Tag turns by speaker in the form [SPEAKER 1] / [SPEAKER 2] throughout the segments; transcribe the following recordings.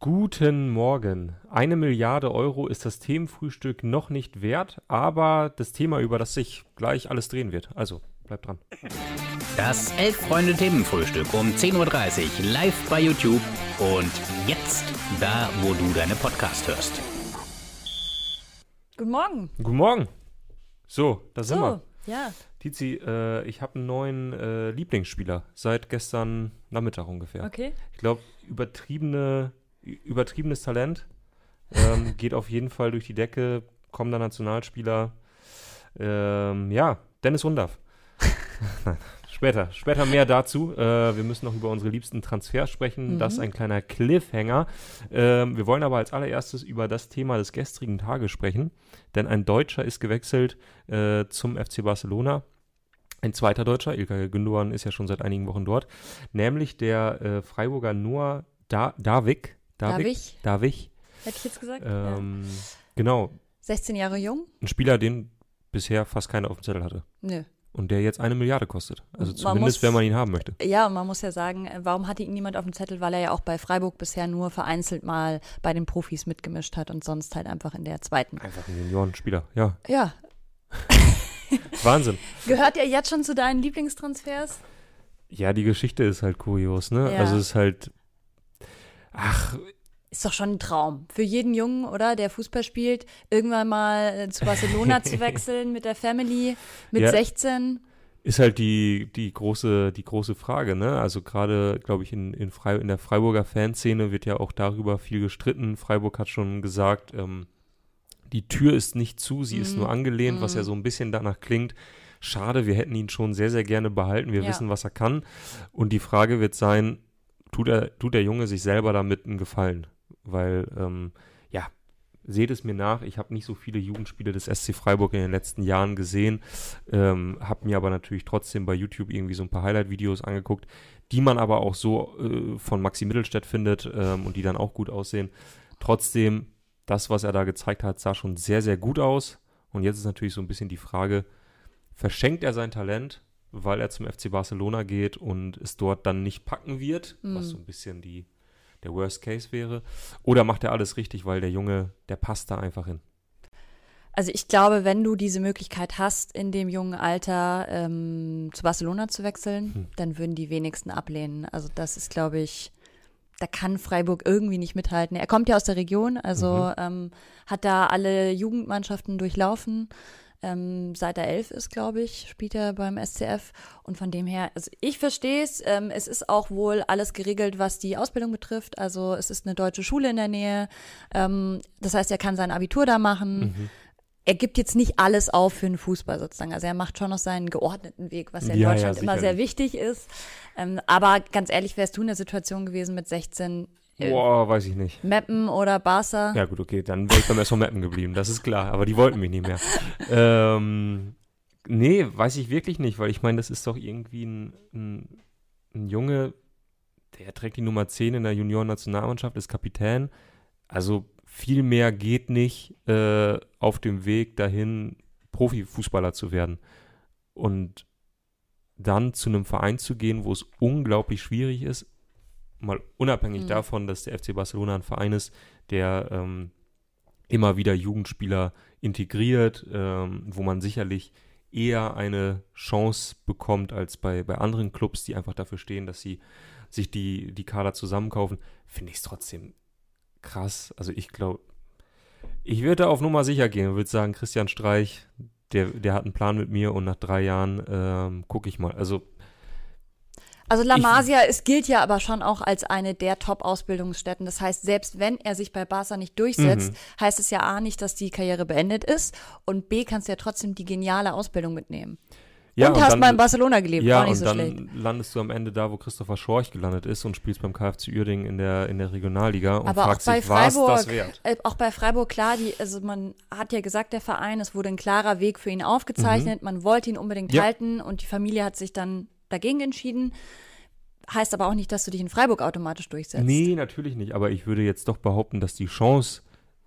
[SPEAKER 1] Guten Morgen. Eine Milliarde Euro ist das Themenfrühstück noch nicht wert, aber das Thema, über das sich gleich alles drehen wird. Also, bleibt dran.
[SPEAKER 2] Das Elf-Freunde-Themenfrühstück um 10.30 Uhr live bei YouTube und jetzt da, wo du deine Podcast hörst.
[SPEAKER 3] Guten Morgen.
[SPEAKER 1] Guten Morgen. So, da sind
[SPEAKER 3] So,
[SPEAKER 1] wir.
[SPEAKER 3] ja.
[SPEAKER 1] Tizi, äh, ich habe einen neuen äh, Lieblingsspieler seit gestern Nachmittag ungefähr.
[SPEAKER 3] Okay.
[SPEAKER 1] Ich glaube, übertriebene, übertriebenes Talent. Ähm, geht auf jeden Fall durch die Decke. Kommender Nationalspieler. Ähm, ja, Dennis Undaff. später, später mehr dazu. Äh, wir müssen noch über unsere liebsten Transfers sprechen. Das ist ein kleiner Cliffhanger. Ähm, wir wollen aber als allererstes über das Thema des gestrigen Tages sprechen. Denn ein Deutscher ist gewechselt äh, zum FC Barcelona. Ein zweiter Deutscher, Ilkay Gündogan ist ja schon seit einigen Wochen dort, nämlich der äh, Freiburger Noah da Davik.
[SPEAKER 3] Davik?
[SPEAKER 1] Davik.
[SPEAKER 3] Hätte ich jetzt gesagt. ja.
[SPEAKER 1] Ähm, Genau,
[SPEAKER 3] 16 Jahre jung?
[SPEAKER 1] ein Spieler, den bisher fast keiner auf dem Zettel hatte.
[SPEAKER 3] Nö.
[SPEAKER 1] Und der jetzt eine Milliarde kostet. Also zumindest,
[SPEAKER 3] muss-
[SPEAKER 1] wenn man ihn haben möchte.
[SPEAKER 3] Ja, und man muss ja sagen, äh, warum hatte ihn niemand auf dem Zettel? Weil er ja auch bei Freiburg bisher nur vereinzelt mal bei den Profis mitgemischt hat und sonst halt einfach in der zweiten.
[SPEAKER 1] Einfach ein Juniorenspieler. Ja,
[SPEAKER 3] Ja.
[SPEAKER 1] Wahnsinn.
[SPEAKER 3] Gehört er jetzt schon zu deinen Lieblingstransfers?
[SPEAKER 1] Ja, die Geschichte ist halt kurios, ne?
[SPEAKER 3] Ja.
[SPEAKER 1] Also es ist halt. Ach,
[SPEAKER 3] Ist doch schon ein Traum. Für jeden Jungen, oder? Der Fußball spielt, irgendwann mal äh, zu Barcelona zu wechseln mit der Family, mit
[SPEAKER 1] Ja.
[SPEAKER 3] 16.
[SPEAKER 1] ist halt die, die, große, die große Frage, ne? Also gerade, glaube ich, in, in, Frei, in der Freiburger Fanszene wird ja auch darüber viel gestritten. Freiburg hat schon gesagt, ähm, die Tür ist nicht zu, sie ist
[SPEAKER 3] Mhm.
[SPEAKER 1] nur angelehnt, was
[SPEAKER 3] Mhm.
[SPEAKER 1] ja so ein bisschen danach klingt. Schade, wir hätten ihn schon sehr, sehr gerne behalten. Wir
[SPEAKER 3] Ja.
[SPEAKER 1] wissen, was er kann. Und die Frage wird sein, tut, er, tut der Junge sich selber damit einen Gefallen? Weil, ähm, ja, seht es mir nach, ich habe nicht so viele Jugendspiele des SC Freiburg in den letzten Jahren gesehen, ähm, habe mir aber natürlich trotzdem bei YouTube irgendwie so ein paar Highlight-Videos angeguckt, die man aber auch so äh, von Maxi Mittelstädt findet ähm, und die dann auch gut aussehen. Trotzdem, das, was er da gezeigt hat, sah schon sehr, sehr gut aus. Und jetzt ist natürlich so ein bisschen die Frage, verschenkt er sein Talent, weil er zum FC Barcelona geht und es dort dann nicht packen wird, was
[SPEAKER 3] Mhm.
[SPEAKER 1] so ein bisschen die, der Worst Case wäre, oder macht er alles richtig, weil der Junge, der passt da einfach hin.
[SPEAKER 3] Also ich glaube, wenn du diese Möglichkeit hast, in dem jungen Alter ähm, zu Barcelona zu wechseln,
[SPEAKER 1] Hm.
[SPEAKER 3] dann würden die wenigsten ablehnen. Also das ist, glaube ich, da kann Freiburg irgendwie nicht mithalten. Er kommt ja aus der Region, also
[SPEAKER 1] Mhm.
[SPEAKER 3] ähm, hat da alle Jugendmannschaften durchlaufen. Ähm, seit er elf ist, glaube ich, spielt er beim SCF. Und von dem her, also ich verstehe es. Ähm, es ist auch wohl alles geregelt, was die Ausbildung betrifft. Also es ist eine deutsche Schule in der Nähe. Ähm, das heißt, er kann sein Abitur da machen
[SPEAKER 1] Mhm.
[SPEAKER 3] er gibt jetzt nicht alles auf für den Fußball sozusagen. Also er macht schon noch seinen geordneten Weg, was ja in
[SPEAKER 1] Ja, ja,
[SPEAKER 3] Deutschland immer sehr wichtig ist. Ähm, aber ganz ehrlich, wärst du in der Situation gewesen mit 16 äh,
[SPEAKER 1] Boah, weiß ich nicht.
[SPEAKER 3] Meppen oder Barca?
[SPEAKER 1] Ja gut, okay, dann wäre ich beim SV Meppen geblieben, das ist klar, aber die wollten mich nicht mehr. ähm, nee, weiß ich wirklich nicht, weil ich meine, das ist doch irgendwie ein, ein, ein Junge, der trägt die Nummer 10 in der Junioren-Nationalmannschaft, ist Kapitän. Also viel mehr geht nicht äh, auf dem Weg dahin, Profifußballer zu werden. Und dann zu einem Verein zu gehen, wo es unglaublich schwierig ist, mal unabhängig
[SPEAKER 3] Mhm.
[SPEAKER 1] davon, dass der FC Barcelona ein Verein ist, der ähm, immer wieder Jugendspieler integriert, ähm, wo man sicherlich eher eine Chance bekommt als bei, bei anderen Clubs, die einfach dafür stehen, dass sie sich die, die Kader zusammenkaufen, finde ich es trotzdem krass. Also ich glaube, ich würde da auf Nummer sicher gehen und würde sagen, Christian Streich, der, der hat einen Plan mit mir und nach drei Jahren ähm, gucke ich mal. Also
[SPEAKER 3] Also La Masia, es gilt ja aber schon auch als eine der Top-Ausbildungsstätten. Das heißt, selbst wenn er sich bei Barca nicht durchsetzt,
[SPEAKER 1] Mhm.
[SPEAKER 3] heißt es ja A nicht, dass die Karriere beendet ist und B kannst du ja trotzdem die geniale Ausbildung mitnehmen.
[SPEAKER 1] ja,
[SPEAKER 3] und, hast
[SPEAKER 1] dann-
[SPEAKER 3] mal in Barcelona gelebt,
[SPEAKER 1] Ja,
[SPEAKER 3] war nicht
[SPEAKER 1] und
[SPEAKER 3] so
[SPEAKER 1] dann
[SPEAKER 3] schlecht.
[SPEAKER 1] landest du am Ende da, wo Christopher Schorch gelandet ist und spielst beim KFC Uerdingen in der, in der Regionalliga und
[SPEAKER 3] Aber auch
[SPEAKER 1] fragst
[SPEAKER 3] bei
[SPEAKER 1] dich, was
[SPEAKER 3] Freiburg,
[SPEAKER 1] das wert?
[SPEAKER 3] äh, auch bei Freiburg, klar, die, also man hat ja gesagt, der Verein, es wurde ein klarer Weg für ihn aufgezeichnet, man wollte ihn unbedingt
[SPEAKER 1] Mhm. Ja.
[SPEAKER 3] halten und die Familie hat sich dann dagegen entschieden. Heißt aber auch nicht, dass du dich in Freiburg automatisch durchsetzt.
[SPEAKER 1] Nee, natürlich nicht. Aber ich würde jetzt doch behaupten, dass die Chance,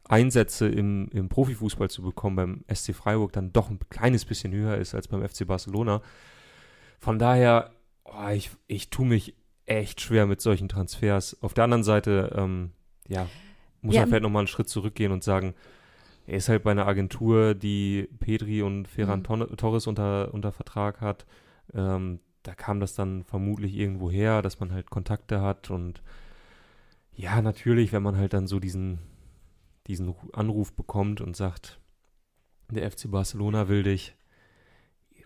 [SPEAKER 1] Einsätze im, im Profifußball zu bekommen beim SC Freiburg dann doch ein kleines bisschen höher ist als beim FC Barcelona. Von daher, oh, ich, ich tue mich echt schwer mit solchen Transfers. Auf der anderen Seite, ähm, ja, muss
[SPEAKER 3] Ja,
[SPEAKER 1] man vielleicht nochmal einen Schritt zurückgehen und sagen, er ist halt bei einer Agentur, die Pedri und Ferran
[SPEAKER 3] Mhm.
[SPEAKER 1] Torres unter, unter Vertrag hat. Ähm, da kam das dann vermutlich irgendwo her, dass man halt Kontakte hat und ja, natürlich, wenn man halt dann so diesen, diesen Ru- Anruf bekommt und sagt, der FC Barcelona will dich,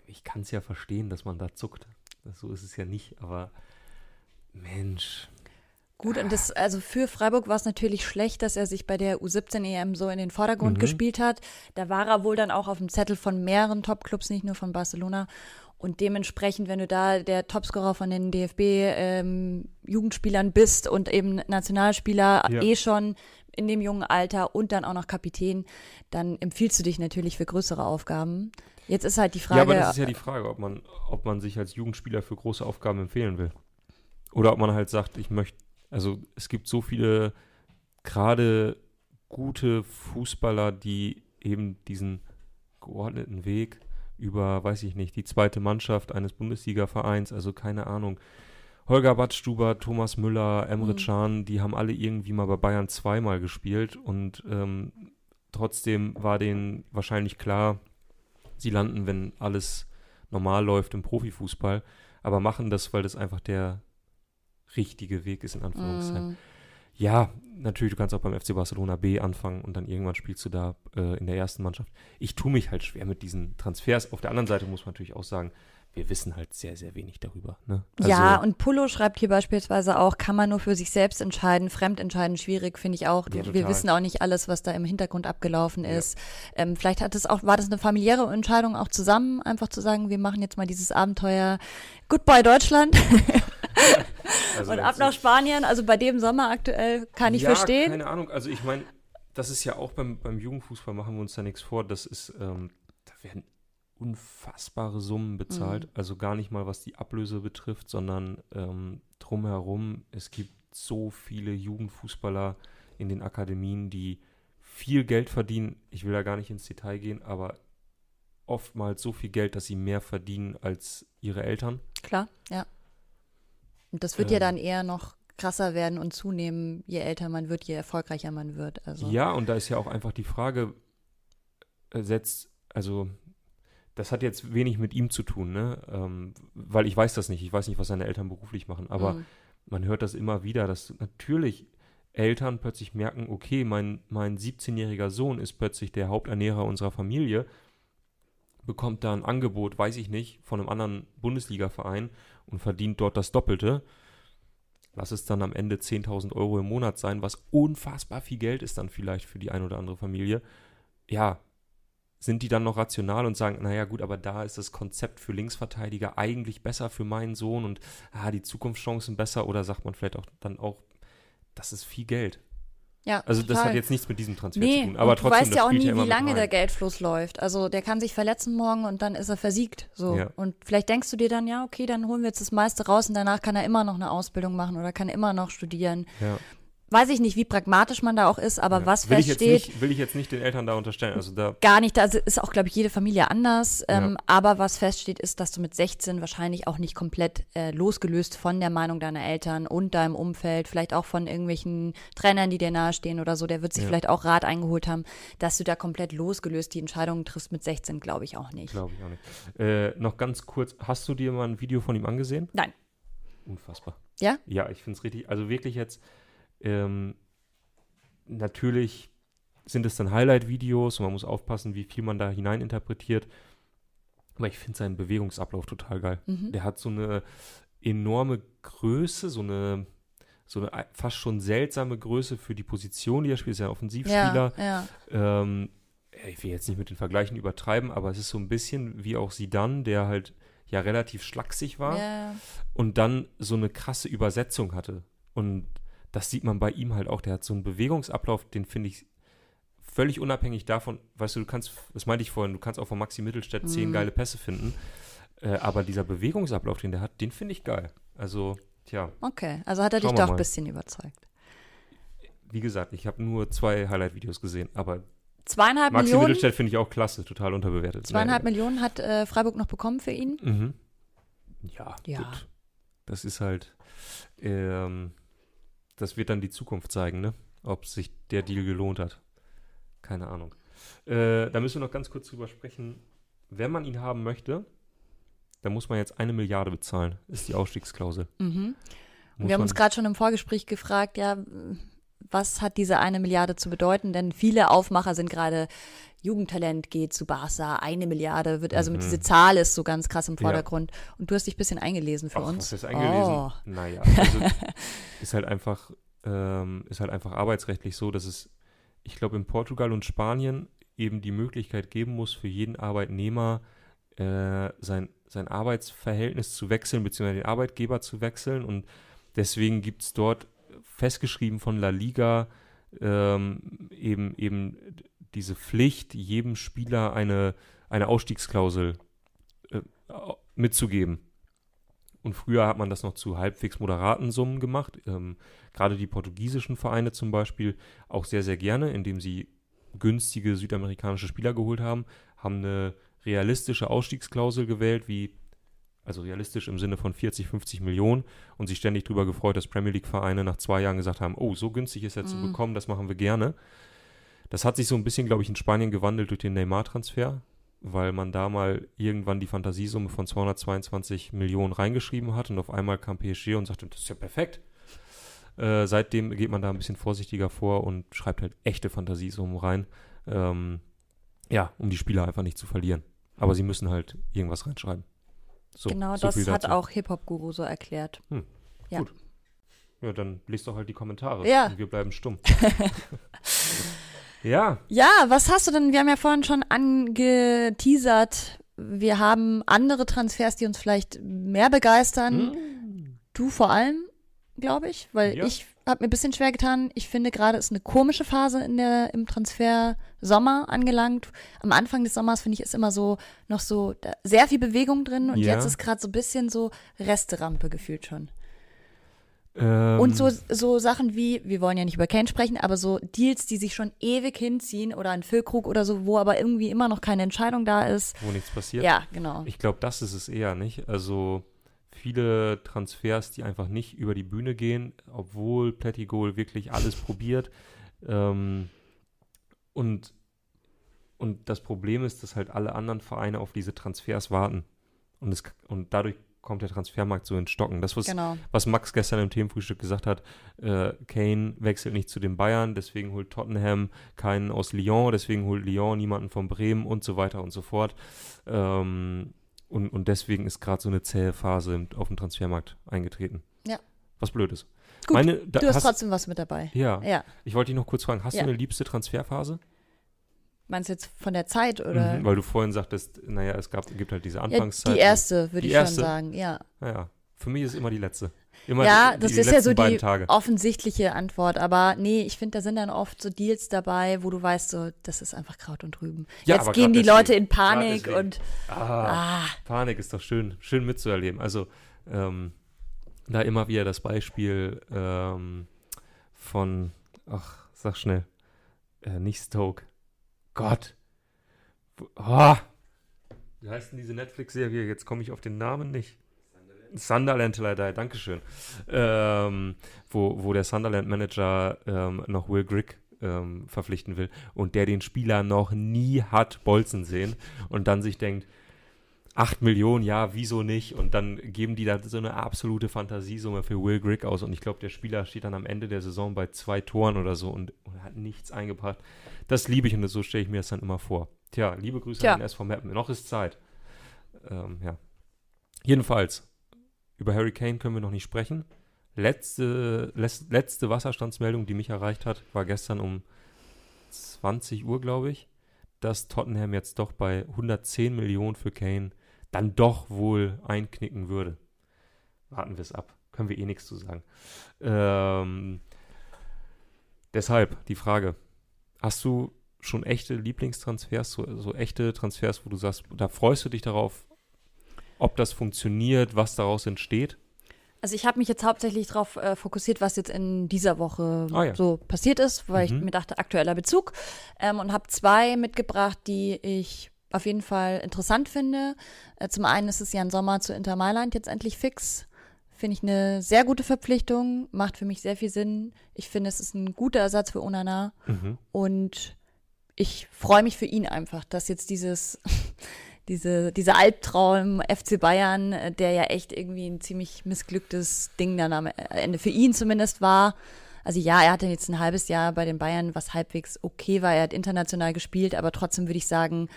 [SPEAKER 1] ich kann es ja verstehen, dass man da zuckt. So ist es ja nicht, aber Mensch,
[SPEAKER 3] Gut, und das, also für Freiburg war es natürlich schlecht, dass er sich bei der U17 EM so in den Vordergrund
[SPEAKER 1] Mhm.
[SPEAKER 3] gespielt hat. Da war er wohl dann auch auf dem Zettel von mehreren Topclubs, nicht nur von Barcelona. Und dementsprechend, wenn du da der Topscorer von den DFB-Jugendspielern bist und eben Nationalspieler
[SPEAKER 1] Ja.
[SPEAKER 3] eh schon in dem jungen Alter und dann auch noch Kapitän, dann empfiehlst du dich natürlich für größere Aufgaben. Jetzt ist halt die Frage.
[SPEAKER 1] ja, aber das ist ja die Frage, ob man, ob man sich als Jugendspieler für große Aufgaben empfehlen will. Oder ob man halt sagt, ich möchte, also es gibt so viele gerade gute Fußballer, die eben diesen geordneten Weg über, weiß ich nicht, die zweite Mannschaft eines Bundesliga-Vereins, also keine Ahnung, Holger Badstuber, Thomas Müller, Emre
[SPEAKER 3] Mhm.
[SPEAKER 1] Can, die haben alle irgendwie mal bei Bayern zweimal gespielt und ähm, trotzdem war denen wahrscheinlich klar, sie landen, wenn alles normal läuft im Profifußball, aber machen das, weil das einfach der richtige Weg ist, in Anführungszeichen.
[SPEAKER 3] Mm,
[SPEAKER 1] Ja, natürlich, du kannst auch beim FC Barcelona B anfangen und dann irgendwann spielst du da äh, in der ersten Mannschaft. Ich tue mich halt schwer mit diesen Transfers. Auf der anderen Seite muss man natürlich auch sagen, wir wissen halt sehr, sehr wenig darüber. Ne?
[SPEAKER 3] ja, und Pullo schreibt hier beispielsweise auch, kann man nur für sich selbst entscheiden, fremd entscheiden, schwierig, finde ich auch.
[SPEAKER 1] Ja,
[SPEAKER 3] Wir wissen auch nicht alles, was da im Hintergrund abgelaufen
[SPEAKER 1] Ja.
[SPEAKER 3] ist. Ähm, vielleicht hat es auch, war das eine familiäre Entscheidung auch zusammen, einfach zu sagen, wir machen jetzt mal dieses Abenteuer Goodbye Deutschland
[SPEAKER 1] also
[SPEAKER 3] und ab nach Spanien. Also bei dem Sommer aktuell kann ich
[SPEAKER 1] ja,
[SPEAKER 3] verstehen.
[SPEAKER 1] keine Ahnung. Also ich meine, das ist ja auch beim, beim Jugendfußball, machen wir uns da nichts vor. Das ist, ähm, da werden unfassbare Summen bezahlt.
[SPEAKER 3] Mhm.
[SPEAKER 1] Also gar nicht mal, was die Ablöse betrifft, sondern ähm, drumherum. Es gibt so viele Jugendfußballer in den Akademien, die viel Geld verdienen. Ich will da gar nicht ins Detail gehen, aber oftmals so viel Geld, dass sie mehr verdienen als ihre Eltern.
[SPEAKER 3] Klar, ja. Und das wird ja
[SPEAKER 1] Ähm.
[SPEAKER 3] dann eher noch krasser werden und zunehmen, je älter man wird, je erfolgreicher man wird. Also
[SPEAKER 1] Ja, und da ist ja auch einfach die Frage, äh, setzt, also das hat jetzt wenig mit ihm zu tun, ne? Ähm, weil ich weiß das nicht. Ich weiß nicht, was seine Eltern beruflich machen, aber
[SPEAKER 3] mm,
[SPEAKER 1] man hört das immer wieder, dass natürlich Eltern plötzlich merken, okay, mein, mein 17-jähriger Sohn ist plötzlich der Haupternährer unserer Familie, bekommt da ein Angebot, weiß ich nicht, von einem anderen Bundesliga-Verein und verdient dort das Doppelte. Lass es dann am Ende 10.000 Euro im Monat sein, was unfassbar viel Geld ist dann vielleicht für die ein oder andere Familie. Ja, sind die dann noch rational und sagen, naja gut, aber da ist das Konzept für Linksverteidiger eigentlich besser für meinen Sohn und ah, die Zukunftschancen besser oder sagt man vielleicht auch dann auch, das ist viel Geld.
[SPEAKER 3] Ja,
[SPEAKER 1] Also das
[SPEAKER 3] total.
[SPEAKER 1] hat jetzt nichts mit diesem Transfer
[SPEAKER 3] Nee,
[SPEAKER 1] zu tun. Aber trotzdem,
[SPEAKER 3] du weißt
[SPEAKER 1] das
[SPEAKER 3] ja auch nie,
[SPEAKER 1] ja
[SPEAKER 3] wie lange der Geldfluss läuft. Also der kann sich verletzen morgen und dann ist er versiegt. So.
[SPEAKER 1] Ja.
[SPEAKER 3] Und vielleicht denkst du dir dann, ja, okay, dann holen wir jetzt das meiste raus und danach kann er immer noch eine Ausbildung machen oder kann immer noch studieren.
[SPEAKER 1] Ja.
[SPEAKER 3] Weiß ich nicht, wie pragmatisch man da auch ist, aber
[SPEAKER 1] Ja.
[SPEAKER 3] was
[SPEAKER 1] will ich,
[SPEAKER 3] feststeht,
[SPEAKER 1] nicht, will ich jetzt nicht den Eltern da unterstellen. Also da,
[SPEAKER 3] gar nicht, da ist auch, glaube ich, jede Familie anders. Ähm,
[SPEAKER 1] Ja.
[SPEAKER 3] Aber was feststeht, ist, dass du mit 16 wahrscheinlich auch nicht komplett äh, losgelöst von der Meinung deiner Eltern und deinem Umfeld, vielleicht auch von irgendwelchen Trainern, die dir nahestehen oder so, der wird sich
[SPEAKER 1] Ja.
[SPEAKER 3] vielleicht auch Rat eingeholt haben, dass du da komplett losgelöst die Entscheidungen triffst mit 16, glaube ich auch nicht.
[SPEAKER 1] glaube ich auch nicht. Äh, noch ganz kurz, hast du dir mal ein Video von ihm angesehen?
[SPEAKER 3] Nein.
[SPEAKER 1] Unfassbar.
[SPEAKER 3] Ja?
[SPEAKER 1] Ja, ich finde es richtig, also wirklich jetzt, ähm, natürlich sind es dann Highlight-Videos und man muss aufpassen, wie viel man da hineininterpretiert. Aber ich finde seinen Bewegungsablauf total geil.
[SPEAKER 3] Mhm.
[SPEAKER 1] Der hat so eine enorme Größe, so eine, so eine ei- fast schon seltsame Größe für die Position, die er spielt. Ist ja ein Offensivspieler.
[SPEAKER 3] Ja, ja.
[SPEAKER 1] Ähm, ich will jetzt nicht mit den Vergleichen übertreiben, aber es ist so ein bisschen wie auch Sidan, der halt ja relativ schlaksig war
[SPEAKER 3] ja.
[SPEAKER 1] und dann so eine krasse Übersetzung hatte. Und das sieht man bei ihm halt auch. Der hat so einen Bewegungsablauf, den finde ich völlig unabhängig davon, weißt du, du kannst, das meinte ich vorhin, du kannst auch von Maxi Mittelstädt zehn
[SPEAKER 3] Mhm.
[SPEAKER 1] geile Pässe finden. Äh, aber dieser Bewegungsablauf, den der hat, den finde ich geil. Also, tja,
[SPEAKER 3] Okay, also hat er dich doch ein bisschen überzeugt.
[SPEAKER 1] wie gesagt, ich habe nur zwei Highlight-Videos gesehen, aber
[SPEAKER 3] Zweieinhalb
[SPEAKER 1] Maxi
[SPEAKER 3] Millionen,
[SPEAKER 1] Mittelstädt finde ich auch klasse, total unterbewertet.
[SPEAKER 3] zweieinhalb
[SPEAKER 1] Naja.
[SPEAKER 3] Millionen hat äh, Freiburg noch bekommen für ihn.
[SPEAKER 1] Mhm. Ja,
[SPEAKER 3] Ja.
[SPEAKER 1] gut. Das ist halt, ähm, das wird dann die Zukunft zeigen, ne? ob sich der Deal gelohnt hat. Keine Ahnung. Äh, da müssen wir noch ganz kurz drüber sprechen. Wenn man ihn haben möchte, dann muss man jetzt eine Milliarde bezahlen, ist die Ausstiegsklausel.
[SPEAKER 3] Mhm. Wir haben uns gerade schon im Vorgespräch gefragt, ja, was hat diese eine Milliarde zu bedeuten? Denn viele Aufmacher sind gerade Jugendtalent geht zu Barca, eine Milliarde wird, also mit diese Zahl ist so ganz krass im
[SPEAKER 1] Mhm. Ja.
[SPEAKER 3] Vordergrund. Und du hast dich ein bisschen eingelesen für
[SPEAKER 1] Ach,
[SPEAKER 3] uns.
[SPEAKER 1] Was ist eingelesen?
[SPEAKER 3] Oh.
[SPEAKER 1] Naja, also ist halt einfach, ähm, ist halt einfach arbeitsrechtlich so, dass es, ich glaube, in Portugal und Spanien eben die Möglichkeit geben muss, für jeden Arbeitnehmer äh, sein, sein Arbeitsverhältnis zu wechseln, beziehungsweise den Arbeitgeber zu wechseln. Und deswegen gibt es dort festgeschrieben von La Liga ähm, eben, eben diese Pflicht, jedem Spieler eine, eine Ausstiegsklausel äh, mitzugeben. Und früher hat man das noch zu halbwegs moderaten Summen gemacht. Ähm, gerade die portugiesischen Vereine zum Beispiel auch sehr, sehr gerne, indem sie günstige südamerikanische Spieler geholt haben, haben eine realistische Ausstiegsklausel gewählt, wie, also realistisch im Sinne von 40, 50 Millionen und sich ständig darüber gefreut, dass Premier League-Vereine nach zwei Jahren gesagt haben, oh, so günstig ist er zu
[SPEAKER 3] Mhm.
[SPEAKER 1] bekommen, das machen wir gerne. Das hat sich so ein bisschen, glaube ich, in Spanien gewandelt durch den Neymar-Transfer, weil man da mal irgendwann die Fantasiesumme von 222 Millionen reingeschrieben hat und auf einmal kam PSG und sagte, das ist ja perfekt. Äh, seitdem geht man da ein bisschen vorsichtiger vor und schreibt halt echte Fantasiesummen rein. Ähm, ja, um die Spieler einfach nicht zu verlieren. Aber sie müssen halt irgendwas reinschreiben. So,
[SPEAKER 3] genau
[SPEAKER 1] so
[SPEAKER 3] das hat
[SPEAKER 1] dazu.
[SPEAKER 3] auch Hip-Hop-Guru so erklärt. Ja.
[SPEAKER 1] Gut. Ja, dann lest doch halt die Kommentare.
[SPEAKER 3] Ja.
[SPEAKER 1] Und wir bleiben stumm. ja,
[SPEAKER 3] Ja, was hast du denn? Wir haben ja vorhin schon angeteasert. Wir haben andere Transfers, die uns vielleicht mehr begeistern. Du vor allem, glaube ich, weil
[SPEAKER 1] Ja.
[SPEAKER 3] ich habe mir ein bisschen schwer getan. Ich finde gerade ist eine komische Phase in der im Transfer Sommer angelangt. Am Anfang des Sommers finde ich ist immer so noch so sehr viel Bewegung drin und
[SPEAKER 1] Ja.
[SPEAKER 3] jetzt ist gerade so ein bisschen so Resterampe gefühlt schon.
[SPEAKER 1] ähm,
[SPEAKER 3] Und so, so Sachen wie, wir wollen ja nicht über Kane sprechen, aber so Deals, die sich schon ewig hinziehen oder ein Füllkrug oder so, wo aber irgendwie immer noch keine Entscheidung da ist.
[SPEAKER 1] wo nichts passiert.
[SPEAKER 3] Ja, genau.
[SPEAKER 1] Ich glaube, das ist es eher, nicht? Also viele Transfers, die einfach nicht über die Bühne gehen, obwohl Plettigol wirklich alles probiert. Ähm, und, und das Problem ist, dass halt alle anderen Vereine auf diese Transfers warten. Und, es, und dadurch kommt der Transfermarkt so ins Stocken. Das, was,
[SPEAKER 3] Genau.
[SPEAKER 1] was Max gestern im Themenfrühstück gesagt hat, äh, Kane wechselt nicht zu den Bayern, deswegen holt Tottenham keinen aus Lyon, deswegen holt Lyon niemanden von Bremen und so weiter und so fort. Ähm, und, und deswegen ist gerade so eine zähe Phase auf dem Transfermarkt eingetreten.
[SPEAKER 3] Ja.
[SPEAKER 1] Was blöd ist.
[SPEAKER 3] Gut,
[SPEAKER 1] Meine, da,
[SPEAKER 3] Du hast trotzdem was mit dabei.
[SPEAKER 1] ja,
[SPEAKER 3] Ja.
[SPEAKER 1] ich wollte dich noch kurz fragen, hast
[SPEAKER 3] Ja.
[SPEAKER 1] du eine liebste Transferphase?
[SPEAKER 3] Meinst du jetzt von der Zeit oder?
[SPEAKER 1] Mhm, weil du vorhin sagtest, naja, es gab, gibt halt diese
[SPEAKER 3] ja,
[SPEAKER 1] Anfangszeit.
[SPEAKER 3] die erste, würde ich
[SPEAKER 1] erste?
[SPEAKER 3] schon sagen, ja.
[SPEAKER 1] Naja, für mich ist immer die letzte. Immer
[SPEAKER 3] ja,
[SPEAKER 1] die,
[SPEAKER 3] das
[SPEAKER 1] die
[SPEAKER 3] ist ja so die
[SPEAKER 1] Tage.
[SPEAKER 3] offensichtliche Antwort. Aber nee, ich finde, da sind dann oft so Deals dabei, wo du weißt, so, das ist einfach Kraut und Rüben.
[SPEAKER 1] Ja,
[SPEAKER 3] Jetzt gehen die Leute
[SPEAKER 1] deswegen.
[SPEAKER 3] in Panik und
[SPEAKER 1] Ah,
[SPEAKER 3] ah,
[SPEAKER 1] Panik ist doch schön, schön mitzuerleben. Also ähm, da immer wieder das Beispiel ähm, von, ach, sag schnell, äh, nicht Stoke. Gott. Ah. Wie heißt denn diese Netflix-Serie? Jetzt komme ich auf den Namen nicht. Sunderland Till I Die, Dankeschön. Ähm, wo, wo der Sunderland-Manager ähm, noch Will Grigg ähm, verpflichten will und der den Spieler noch nie hat bolzen sehen und dann sich denkt, 8 Millionen, ja, wieso nicht? Und dann geben die da so eine absolute Fantasiesumme für Will Grigg aus. Und ich glaube, der Spieler steht dann am Ende der Saison bei zwei Toren oder so und, und hat nichts eingebracht. Das liebe ich und so stelle ich mir das dann immer vor. Tja, liebe Grüße
[SPEAKER 3] Tja.
[SPEAKER 1] an den SV Meppen. Noch ist Zeit. Ähm, ja. Jedenfalls, über Harry Kane können wir noch nicht sprechen. Letzte, letzte Wasserstandsmeldung, die mich erreicht hat, war gestern um 20 Uhr, glaube ich, dass Tottenham jetzt doch bei 110 Millionen für Kane dann doch wohl einknicken würde. Warten wir es ab. Können wir eh nichts zu sagen. Ähm, deshalb die Frage: Hast du schon echte Lieblingstransfers, so, so echte Transfers, wo du sagst, da freust du dich darauf, ob das funktioniert, was daraus entsteht?
[SPEAKER 3] Also ich habe mich jetzt hauptsächlich darauf äh, fokussiert, was jetzt in dieser Woche
[SPEAKER 1] Ah, ja.
[SPEAKER 3] so passiert ist, weil
[SPEAKER 1] Mhm.
[SPEAKER 3] ich mir dachte, aktueller Bezug. Ähm, und habe zwei mitgebracht, die ich auf jeden Fall interessant finde. Äh, zum einen ist es Jan Sommer zu Inter Mailand jetzt endlich fix. Finde ich eine sehr gute Verpflichtung, macht für mich sehr viel Sinn. Ich finde, es ist ein guter Ersatz für Onana
[SPEAKER 1] Mhm.
[SPEAKER 3] und ich freue mich für ihn einfach, dass jetzt dieses, diese, dieser Albtraum FC Bayern, äh, der ja echt irgendwie ein ziemlich missglücktes Ding dann am Ende für ihn zumindest war. Also ja, er hatte jetzt ein halbes Jahr bei den Bayern, was halbwegs okay war. Er hat international gespielt, aber trotzdem würde ich sagen,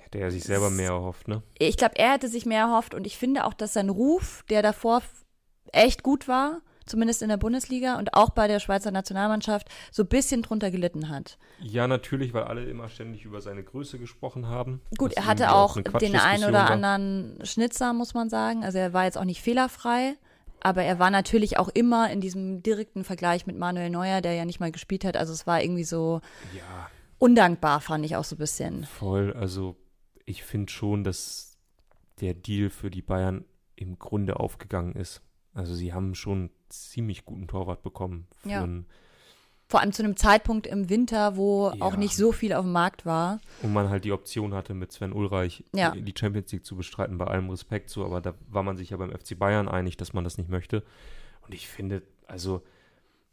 [SPEAKER 1] Hätte er sich selber mehr erhofft, ne?
[SPEAKER 3] ich glaube, er hätte sich mehr erhofft und ich finde auch, dass sein Ruf, der davor echt gut war, zumindest in der Bundesliga und auch bei der Schweizer Nationalmannschaft, so ein bisschen drunter gelitten hat.
[SPEAKER 1] Ja, natürlich, weil alle immer ständig über seine Größe gesprochen haben.
[SPEAKER 3] Gut, er hatte auch
[SPEAKER 1] eine
[SPEAKER 3] den einen oder anderen Schnitzer, muss man sagen. Also er war jetzt auch nicht fehlerfrei, aber er war natürlich auch immer in diesem direkten Vergleich mit Manuel Neuer, der ja nicht mal gespielt hat. Also es war irgendwie so
[SPEAKER 1] Ja,
[SPEAKER 3] undankbar, fand ich auch so ein bisschen.
[SPEAKER 1] voll. Also ich finde schon, dass der Deal für die Bayern im Grunde aufgegangen ist. Also sie haben schon ziemlich guten Torwart bekommen.
[SPEAKER 3] Ja.
[SPEAKER 1] einen,
[SPEAKER 3] Vor allem zu einem Zeitpunkt im Winter, wo
[SPEAKER 1] Ja.
[SPEAKER 3] auch nicht so viel auf dem Markt war.
[SPEAKER 1] und man halt die Option hatte, mit Sven Ulreich
[SPEAKER 3] Ja.
[SPEAKER 1] die Champions League zu bestreiten, bei allem Respekt so, aber da war man sich ja beim FC Bayern einig, dass man das nicht möchte. Und ich finde, also,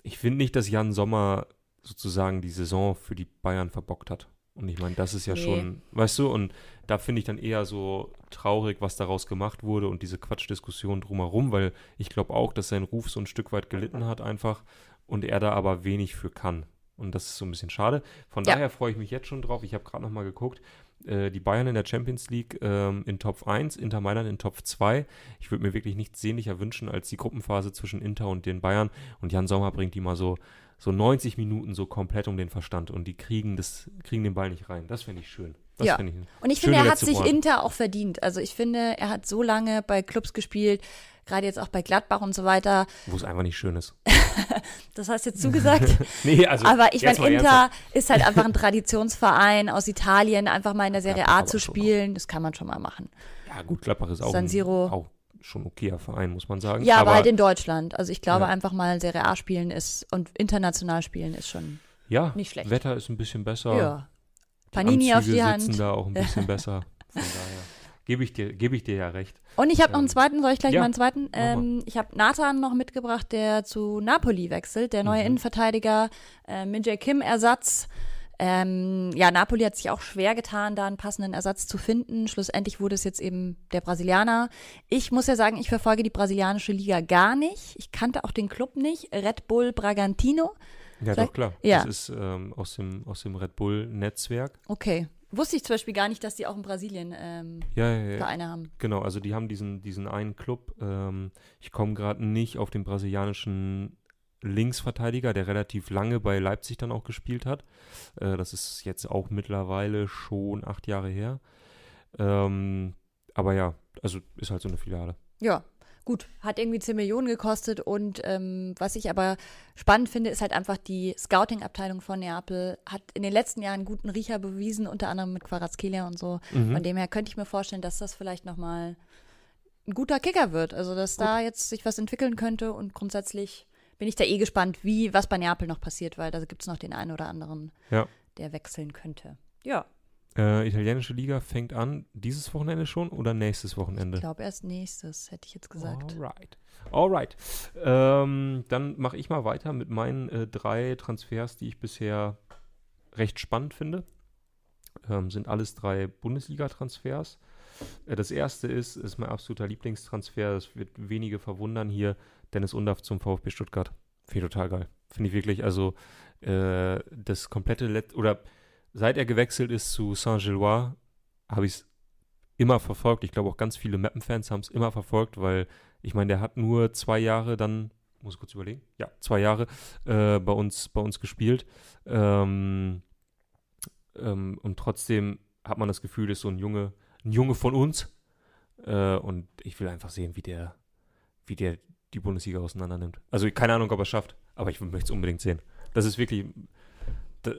[SPEAKER 1] ich finde nicht, dass Jan Sommer sozusagen die Saison für die Bayern verbockt hat. Und ich meine, das ist ja
[SPEAKER 3] Nee.
[SPEAKER 1] schon, weißt du, und da finde ich dann eher so traurig, was daraus gemacht wurde und diese Quatschdiskussion drumherum, weil ich glaube auch, dass sein Ruf so ein Stück weit gelitten hat einfach und er da aber wenig für kann. Und das ist so ein bisschen schade. Von
[SPEAKER 3] Ja.
[SPEAKER 1] daher freue ich mich jetzt schon drauf. Ich habe gerade noch mal geguckt. Äh, die Bayern in der Champions League ähm, in Top 1, Inter Mailand in Top 2. Ich würde mir wirklich nichts sehnlicher wünschen als die Gruppenphase zwischen Inter und den Bayern. Und Jan Sommer bringt die mal so, so 90 Minuten so komplett um den Verstand. Und die kriegen, das, kriegen den Ball nicht rein. Das finde ich schön. Das
[SPEAKER 3] Ja.
[SPEAKER 1] ich
[SPEAKER 3] Und ich finde, er hat sich
[SPEAKER 1] Worte.
[SPEAKER 3] Inter auch verdient. Also ich finde, er hat so lange bei Clubs gespielt, gerade jetzt auch bei Gladbach und so weiter.
[SPEAKER 1] Wo es einfach nicht schön ist.
[SPEAKER 3] Das hast du jetzt zugesagt.
[SPEAKER 1] Nee, also.
[SPEAKER 3] Aber ich meine, Inter
[SPEAKER 1] ernsthaft.
[SPEAKER 3] ist halt einfach ein Traditionsverein aus Italien, einfach mal in der Serie
[SPEAKER 1] Gladbach
[SPEAKER 3] A zu spielen. Das kann man schon mal machen.
[SPEAKER 1] Ja, gut, Gladbach ist auch,
[SPEAKER 3] San
[SPEAKER 1] ein,
[SPEAKER 3] Siro.
[SPEAKER 1] auch schon okayer Verein, muss man sagen.
[SPEAKER 3] Ja, aber, halt in Deutschland. Also ich glaube
[SPEAKER 1] Ja.
[SPEAKER 3] einfach mal Serie A spielen ist und international spielen ist schon,
[SPEAKER 1] ja,
[SPEAKER 3] nicht schlecht.
[SPEAKER 1] Wetter ist ein bisschen besser.
[SPEAKER 3] ja. Panini auf
[SPEAKER 1] Anzüge
[SPEAKER 3] die Hand.
[SPEAKER 1] sitzen da auch ein bisschen besser. Von daher gebe ich, dir, gebe ich dir ja recht.
[SPEAKER 3] Und ich habe noch einen
[SPEAKER 1] Ähm,
[SPEAKER 3] zweiten, soll ich gleich
[SPEAKER 1] ja,
[SPEAKER 3] meinen zweiten?
[SPEAKER 1] mal.
[SPEAKER 3] Ähm, ich habe Nathan noch mitgebracht, der zu Napoli wechselt, der neue
[SPEAKER 1] Mhm.
[SPEAKER 3] Innenverteidiger, äh, Minjay Kim Ersatz. Ähm, ja, Napoli hat sich auch schwer getan, da einen passenden Ersatz zu finden. Schlussendlich wurde es jetzt eben der Brasilianer. Ich muss ja sagen, ich verfolge die brasilianische Liga gar nicht. Ich kannte auch den Club nicht. Red Bull Bragantino.
[SPEAKER 1] Ja,
[SPEAKER 3] Vielleicht-
[SPEAKER 1] doch, klar.
[SPEAKER 3] ja.
[SPEAKER 1] Das ist ähm, aus, dem, aus dem Red Bull-Netzwerk.
[SPEAKER 3] Okay. Wusste ich zum Beispiel gar nicht, dass die auch in Brasilien ähm,
[SPEAKER 1] Ja, ja, ja.
[SPEAKER 3] Vereine haben.
[SPEAKER 1] Genau, also die haben diesen, diesen einen Club. Ähm, ich komme gerade nicht auf den brasilianischen Linksverteidiger, der relativ lange bei Leipzig dann auch gespielt hat. Äh, das ist jetzt auch mittlerweile schon acht Jahre her. Ähm, aber ja, also ist halt so eine Filiale.
[SPEAKER 3] Ja, gut, hat irgendwie 10 Millionen gekostet und ähm, was ich aber spannend finde, ist halt einfach die Scouting-Abteilung von Neapel hat in den letzten Jahren einen guten Riecher bewiesen, unter anderem mit Quarazkelia und so.
[SPEAKER 1] Mhm.
[SPEAKER 3] Von dem her könnte ich mir vorstellen, dass das vielleicht nochmal ein guter Kicker wird. Also, dass da jetzt sich was entwickeln könnte und grundsätzlich bin ich da eh gespannt, wie, was bei Neapel noch passiert, weil da gibt es noch den einen oder anderen,
[SPEAKER 1] Ja.
[SPEAKER 3] der wechseln könnte. Ja,
[SPEAKER 1] Äh, italienische Liga fängt an dieses Wochenende schon oder nächstes
[SPEAKER 3] ich
[SPEAKER 1] Wochenende?
[SPEAKER 3] glaube erst nächstes, hätte ich jetzt gesagt.
[SPEAKER 1] Alright. Alright. Ähm, dann mache ich mal weiter mit meinen äh, drei Transfers, die ich bisher recht spannend finde. Ähm, sind alles drei Bundesliga-Transfers. Äh, das erste ist, ist mein absoluter Lieblingstransfer. Das wird wenige verwundern hier. Dennis Undaff zum VfB Stuttgart. Finde ich total geil. Finde ich wirklich, also äh, das komplette Let oder seit er gewechselt ist zu Saint-Gillois, habe ich es immer verfolgt. Ich glaube auch ganz viele Mappen-Fans haben es immer verfolgt, weil ich meine, der hat nur zwei Jahre dann, muss ich kurz überlegen, ja, zwei Jahre äh, bei uns bei uns gespielt. Ähm, ähm, und trotzdem hat man das Gefühl, ist so ein Junge, ein Junge von uns. Äh, und ich will einfach sehen, wie der, wie der die Bundesliga auseinander nimmt. Also keine Ahnung, ob er es schafft, aber ich möchte es unbedingt sehen. Das ist wirklich,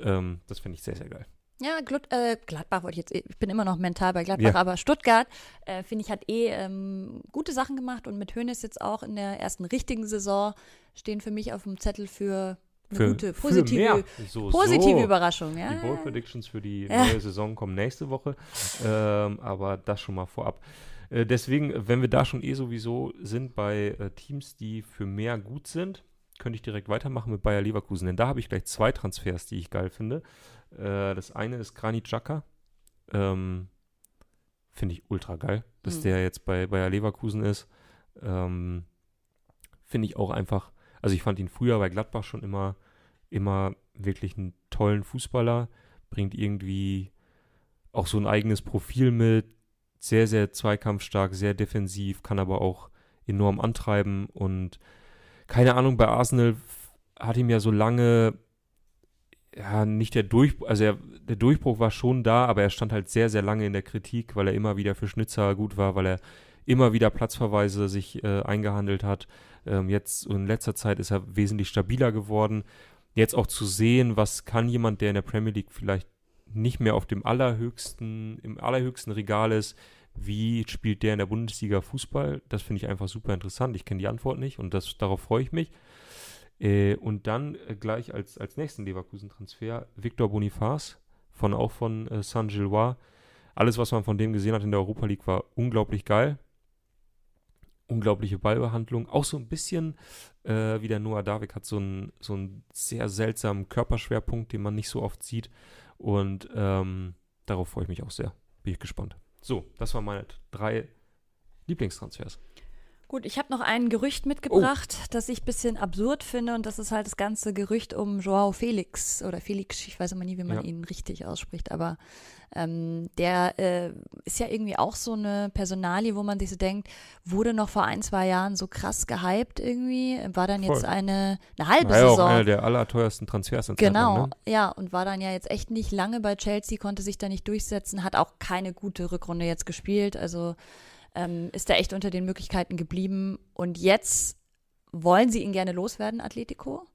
[SPEAKER 1] ähm, das finde ich sehr, sehr geil.
[SPEAKER 3] Ja, Glut, äh, Gladbach wollte ich jetzt, ich bin immer noch mental bei Gladbach,
[SPEAKER 1] Ja.
[SPEAKER 3] aber Stuttgart, äh, finde ich, hat eh ähm, gute Sachen gemacht und mit Hönes jetzt auch in der ersten richtigen Saison stehen für mich auf dem Zettel für eine
[SPEAKER 1] Für,
[SPEAKER 3] gute, positive.
[SPEAKER 1] So,
[SPEAKER 3] positive
[SPEAKER 1] so.
[SPEAKER 3] Überraschung. Ja?
[SPEAKER 1] Die Bowl Predictions für die
[SPEAKER 3] Ja.
[SPEAKER 1] neue Saison kommen nächste Woche. Ähm, aber das schon mal vorab. Äh, deswegen, wenn wir da schon eh sowieso sind bei äh, Teams, die für mehr gut sind, könnte ich direkt weitermachen mit Bayer Leverkusen. Denn da habe ich gleich zwei Transfers, die ich geil finde. Äh, das eine ist Granit Xhaka. Ähm, finde ich ultra geil, dass
[SPEAKER 3] Mhm.
[SPEAKER 1] der jetzt bei Bayer Leverkusen ist. Ähm, finde ich auch einfach, also ich fand ihn früher bei Gladbach schon immer, immer wirklich einen tollen Fußballer, bringt irgendwie auch so ein eigenes Profil mit, sehr, sehr zweikampfstark, sehr defensiv, kann aber auch enorm antreiben und keine Ahnung, bei Arsenal hat ihm ja so lange ja, nicht der Durchbruch, also er, der Durchbruch war schon da, aber er stand halt sehr, sehr lange in der Kritik, weil er immer wieder für Schnitzer gut war, weil er immer wieder Platzverweise sich äh, eingehandelt hat. Ähm, jetzt in letzter Zeit ist er wesentlich stabiler geworden. Jetzt auch zu sehen, was kann jemand, der in der Premier League vielleicht nicht mehr auf dem allerhöchsten, im allerhöchsten Regal ist, wie spielt der in der Bundesliga Fußball? Das finde ich einfach super interessant. Ich kenne die Antwort nicht und das, darauf freue ich mich. Äh, und dann äh, gleich als, als nächsten Leverkusen-Transfer Victor Boniface, von, auch von äh, Saint-Gillois. Alles, was man von dem gesehen hat in der Europa League, war unglaublich geil. Unglaubliche Ballbehandlung. Auch so ein bisschen äh, wie der Noah Davik hat so einen, so einen sehr seltsamen Körperschwerpunkt, den man nicht so oft sieht. Und ähm, darauf freue ich mich auch sehr. Bin ich gespannt. So, das waren meine drei Lieblingstransfers.
[SPEAKER 3] Gut, ich habe noch ein Gerücht mitgebracht, das ich ein bisschen absurd finde und das ist halt das ganze Gerücht um Joao Felix oder Felix, ich weiß immer nie, wie man
[SPEAKER 1] Ja.
[SPEAKER 3] ihn richtig ausspricht, aber ähm, der äh, ist ja irgendwie auch so eine Personalie, wo man sich so denkt, wurde noch vor ein, zwei Jahren so krass gehypt irgendwie, war dann jetzt
[SPEAKER 1] Voll.
[SPEAKER 3] eine, eine halbe
[SPEAKER 1] War ja auch
[SPEAKER 3] Saison.
[SPEAKER 1] einer der allerteuersten Transfers in
[SPEAKER 3] Genau,
[SPEAKER 1] lang, ne?
[SPEAKER 3] ja, und war dann ja jetzt echt nicht lange bei Chelsea, konnte sich da nicht durchsetzen, hat auch keine gute Rückrunde jetzt gespielt, also ähm, ist da echt unter den Möglichkeiten geblieben. Und jetzt wollen sie ihn gerne loswerden, Atletico.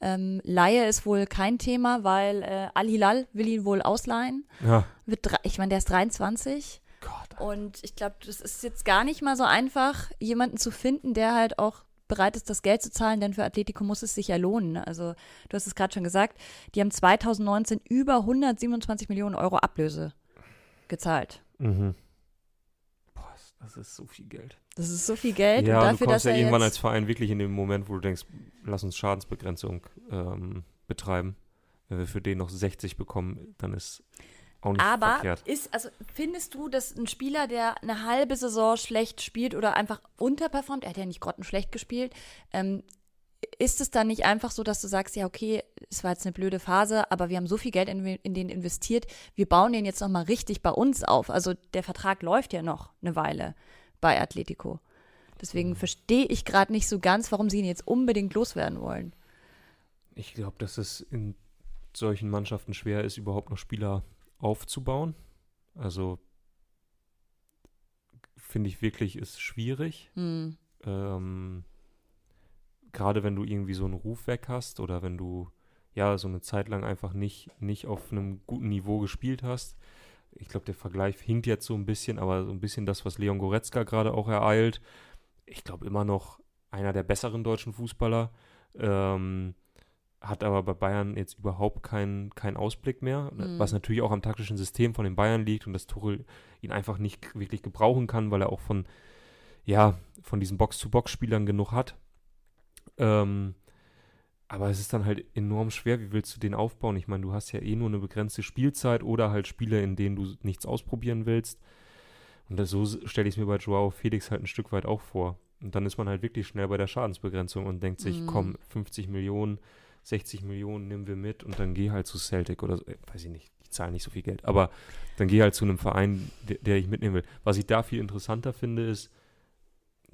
[SPEAKER 3] Ähm, Laie ist wohl kein Thema, weil äh, Al-Hilal will ihn wohl ausleihen.
[SPEAKER 1] Ja.
[SPEAKER 3] Wird drei- ich meine, der ist 23.
[SPEAKER 1] Gott.
[SPEAKER 3] Und ich glaube, das ist jetzt gar nicht mal so einfach, jemanden zu finden, der halt auch bereit ist, das Geld zu zahlen, denn für Atletico muss es sich ja lohnen. ne? Also, du hast es gerade schon gesagt, die haben 2019 über 127 Millionen Euro Ablöse gezahlt.
[SPEAKER 1] Mhm. Das ist so viel Geld.
[SPEAKER 3] Das ist so viel Geld
[SPEAKER 1] ja,
[SPEAKER 3] und
[SPEAKER 1] du
[SPEAKER 3] dafür,
[SPEAKER 1] kommst
[SPEAKER 3] dass
[SPEAKER 1] ja
[SPEAKER 3] er
[SPEAKER 1] irgendwann als Verein wirklich in dem Moment, wo du denkst, lass uns Schadensbegrenzung ähm, betreiben. Wenn wir für den noch 60 bekommen, dann ist auch nicht
[SPEAKER 3] aber
[SPEAKER 1] verkehrt.
[SPEAKER 3] ist, also findest du, dass ein Spieler, der eine halbe Saison schlecht spielt oder einfach unterperformt, er hat ja nicht grottenschlecht gespielt, ähm, ist es dann nicht einfach so, dass du sagst, ja, okay, es war jetzt eine blöde Phase, aber wir haben so viel Geld in, in den investiert, wir bauen den jetzt nochmal richtig bei uns auf. Also der Vertrag läuft ja noch eine Weile bei Atletico. Deswegen verstehe ich gerade nicht so ganz, warum sie ihn jetzt unbedingt loswerden wollen.
[SPEAKER 1] Ich glaube, dass es in solchen Mannschaften schwer ist, überhaupt noch Spieler aufzubauen. Also finde ich wirklich, ist schwierig.
[SPEAKER 3] Hm.
[SPEAKER 1] ähm, gerade wenn du irgendwie so einen Ruf weg hast oder wenn du ja so eine Zeit lang einfach nicht, nicht auf einem guten Niveau gespielt hast. Ich glaube, der Vergleich hinkt jetzt so ein bisschen, aber so ein bisschen das, was Leon Goretzka gerade auch ereilt. Ich glaube immer noch einer der besseren deutschen Fußballer. Ähm, hat aber bei Bayern jetzt überhaupt keinen keinen Ausblick mehr,
[SPEAKER 3] Mhm.
[SPEAKER 1] was natürlich auch am taktischen System von den Bayern liegt und dass Tuchel ihn einfach nicht wirklich gebrauchen kann, weil er auch von ja, von diesen Box-to-Box-Spielern genug hat. Ähm, aber es ist dann halt enorm schwer, wie willst du den aufbauen? Ich meine, du hast ja eh nur eine begrenzte Spielzeit oder halt Spiele, in denen du nichts ausprobieren willst. Und das, so stelle ich es mir bei Joao Felix halt ein Stück weit auch vor. Und dann ist man halt wirklich schnell bei der Schadensbegrenzung und denkt sich,
[SPEAKER 3] Mhm.
[SPEAKER 1] komm, 50 Millionen, 60 Millionen nehmen wir mit und dann geh halt zu Celtic oder so. Äh, weiß ich nicht, die zahlen nicht so viel Geld. Aber dann geh halt zu einem Verein, der, der ich mitnehmen will. Was ich da viel interessanter finde, ist,